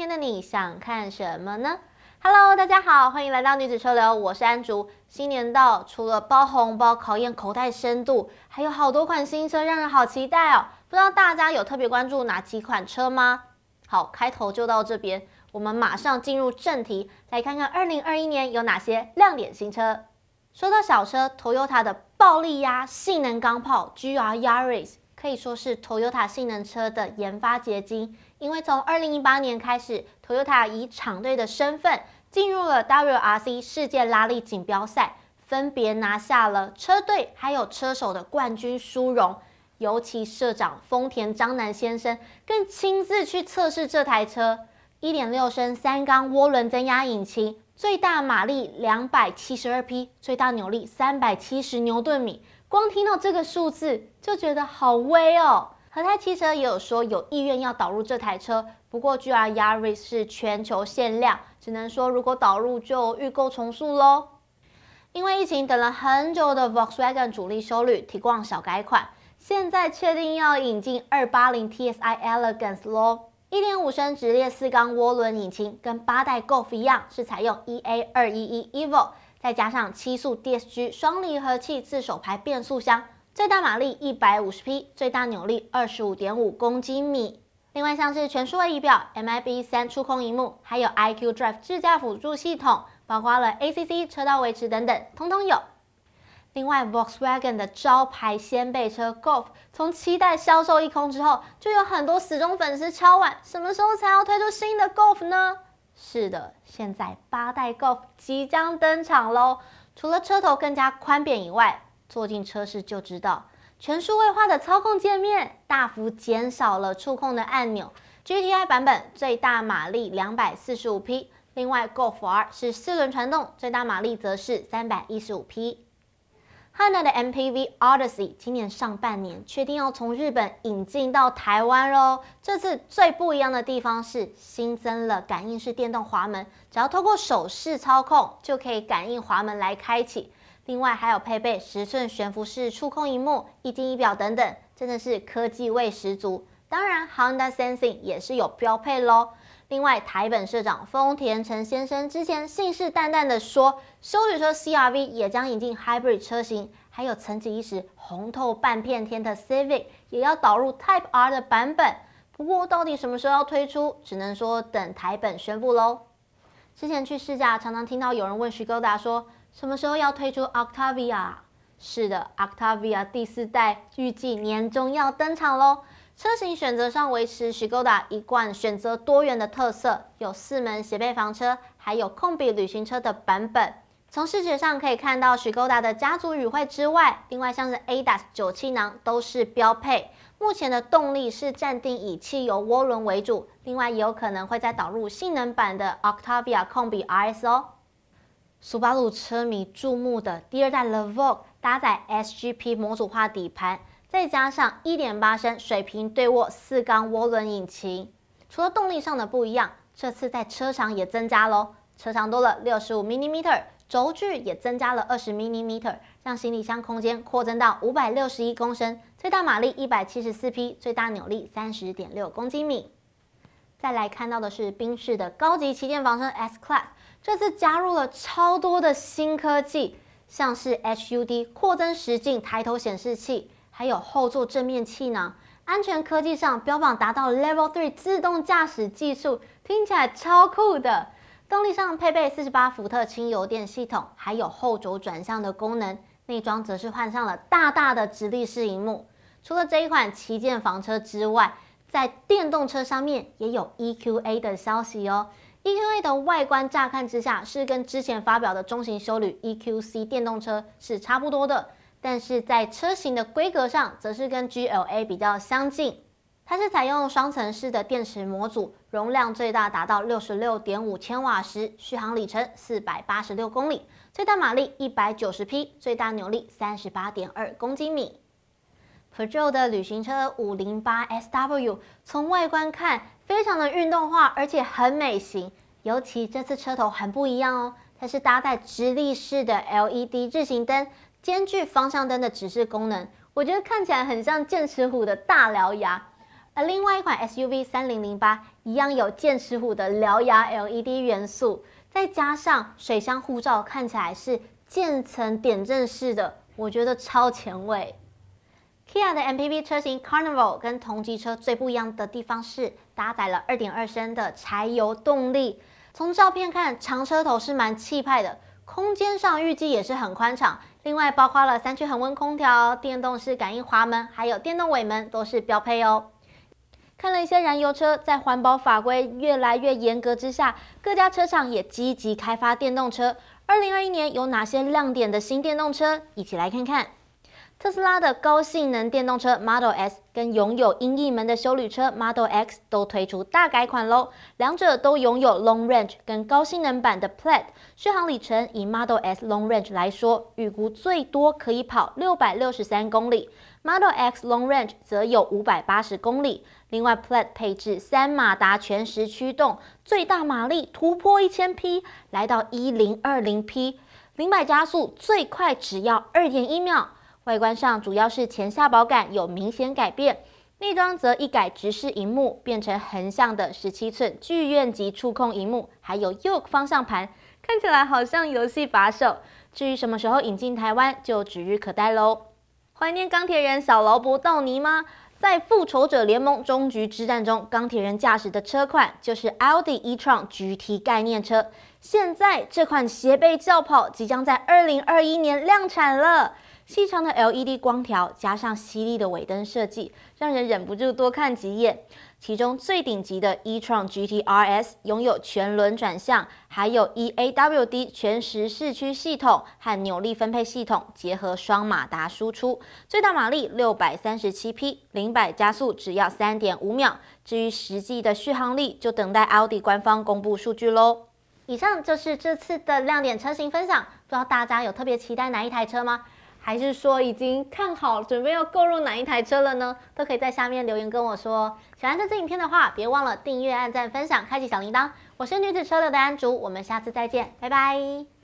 今天的你想看什么呢？Hello，大家好，欢迎来到女子车流，我是安竹。新年到，除了包红包考验口袋深度，还有好多款新车让人好期待哦。不知道大家有特别关注哪几款车吗？好，开头就到这边，我们马上进入正题，来看看2021年有哪些亮点新车。说到小车，Toyota 的暴力压性能钢炮 GR Yaris 可以说是 Toyota 性能车的研发结晶。因为从2018年开始，Toyota 以厂队的身份进入了 WRC 世界拉力锦标赛，分别拿下了车队还有车手的冠军殊荣。尤其社长丰田章男先生更亲自去测试这台车，1.6升三缸涡轮增压引擎，最大马力272匹，最大扭力370牛顿米。光听到这个数字就觉得好威哦！和泰汽车也有说有意愿要导入这台车，不过 GR Yaris 是全球限量，只能说如果导入就预购重塑喽。因为疫情等了很久的 Volkswagen 主力修率，提供小改款。现在确定要引进二八零 TSI Elegance 喽，一点五升直列四缸涡轮引擎，跟八代 Golf 一样，是采用 EA 二一一 Evo，再加上七速 DSG 双离合器自手排变速箱，最大马力一百五十匹，最大扭力二十五点五公斤米。另外像是全数位仪表、MIB 三触控萤幕，还有 IQ Drive 智驾辅助系统，包括了 ACC 车道维持等等，通通有。另外，Volkswagen 的招牌掀背车 Golf 从七代销售一空之后，就有很多死忠粉丝敲碗，什么时候才要推出新的 Golf 呢？是的，现在八代 Golf 即将登场喽！除了车头更加宽扁以外，坐进车室就知道，全数位化的操控界面，大幅减少了触控的按钮。GTI 版本最大马力两百四十五匹，另外 Golf R 是四轮传动，最大马力则是三百一十五匹。汉兰的 MPV Odyssey 今年上半年确定要从日本引进到台湾喽。这次最不一样的地方是新增了感应式电动滑门，只要透过手势操控就可以感应滑门来开启。另外还有配备十寸悬浮式触控荧幕、液晶仪表等等，真的是科技味十足。当然，Honda Sensing 也是有标配喽。另外，台本社长丰田成先生之前信誓旦旦的说，休旅车 CRV 也将引进 Hybrid 车型，还有曾几一时红透半片天的 Civic 也要导入 Type R 的版本。不过，到底什么时候要推出，只能说等台本宣布喽。之前去试驾，常常听到有人问 Škoda 说，什么时候要推出 Octavia？是的，Octavia 第四代预计年中要登场喽。车型选择上维持 Škoda 一贯选择多元的特色，有四门斜背房车，还有控比旅行车的版本。从视觉上可以看到 Škoda 的家族语汇之外，另外像是 ADAS 九气囊都是标配。目前的动力是暂定以汽油涡轮为主，另外也有可能会再导入性能版的 Octavia 控比 RS 哦。苏巴鲁车迷注目的第二代 Levok 搭载 SGP 模组化底盘。再加上1.8升水平对卧四缸涡轮引擎，除了动力上的不一样，这次在车长也增加喽，车长多了65 mm，轴距也增加了20 mm，让行李箱空间扩增到561公升，最大马力174匹，最大扭力30.6公斤米。再来看到的是宾士的高级旗舰房车 S Class，这次加入了超多的新科技，像是 HUD 扩增实境抬头显示器。还有后座正面气囊，安全科技上标榜达到 Level 3自动驾驶技术，听起来超酷的。动力上配备四十八伏特轻油电系统，还有后轴转向的功能。内装则是换上了大大的直立式荧幕。除了这一款旗舰房车之外，在电动车上面也有 EQA 的消息哦。EQA 的外观乍看之下是跟之前发表的中型休旅 EQC 电动车是差不多的。但是在车型的规格上，则是跟 GLA 比较相近。它是采用双层式的电池模组，容量最大达到六十六点五千瓦时，续航里程四百八十六公里，最大马力一百九十匹，最大扭力三十八点二公斤米。Peugeot 的旅行车五零八 SW，从外观看非常的运动化，而且很美型。尤其这次车头很不一样哦，它是搭载直立式的 LED 日行灯。兼具方向灯的指示功能，我觉得看起来很像剑齿虎的大獠牙。而另外一款 SUV 三零零八一样有剑齿虎的獠牙 LED 元素，再加上水箱护罩，看起来是渐层点阵式的，我觉得超前卫。Kia 的 MPV 车型 Carnival 跟同级车最不一样的地方是搭载了2.2升的柴油动力。从照片看，长车头是蛮气派的，空间上预计也是很宽敞。另外，包括了三区恒温空调、电动式感应滑门，还有电动尾门都是标配哦。看了一些燃油车，在环保法规越来越严格之下，各家车厂也积极开发电动车。2021年有哪些亮点的新电动车？一起来看看。特斯拉的高性能电动车 Model S 跟拥有鹰翼门的休旅车 Model X 都推出大改款喽，两者都拥有 Long Range 跟高性能版的 Plaid，续航里程以 Model S Long Range 来说，预估最多可以跑六百六十三公里，Model X Long Range 则有五百八十公里。另外，Plaid 配置三马达全时驱动，最大马力突破一千匹，来到一零二零匹，零百加速最快只要二点一秒。外观上主要是前下保杆有明显改变，内装则一改直视荧幕，变成横向的十七寸剧院级触控荧幕，还有 Yoke 方向盘，看起来好像游戏把手。至于什么时候引进台湾，就指日可待喽。怀念钢铁人小劳勃道尼吗？在复仇者联盟终局之战中，钢铁人驾驶的车款就是 Audi e-tron GT 概念车。现在这款斜背轿跑即将在二零二一年量产了。细长的 LED 光条加上犀利的尾灯设计，让人忍不住多看几眼。其中最顶级的 e-tron GT RS 拥有全轮转向，还有 eAWD 全时四驱系统和扭力分配系统结合双马达输出，最大马力六百三十七匹，零百加速只要三点五秒。至于实际的续航力，就等待奥迪官方公布数据喽。以上就是这次的亮点车型分享，不知道大家有特别期待哪一台车吗？还是说已经看好，准备要购入哪一台车了呢？都可以在下面留言跟我说。喜欢这支影片的话，别忘了订阅、按赞、分享、开启小铃铛。我是女子车流的安竹，我们下次再见，拜拜。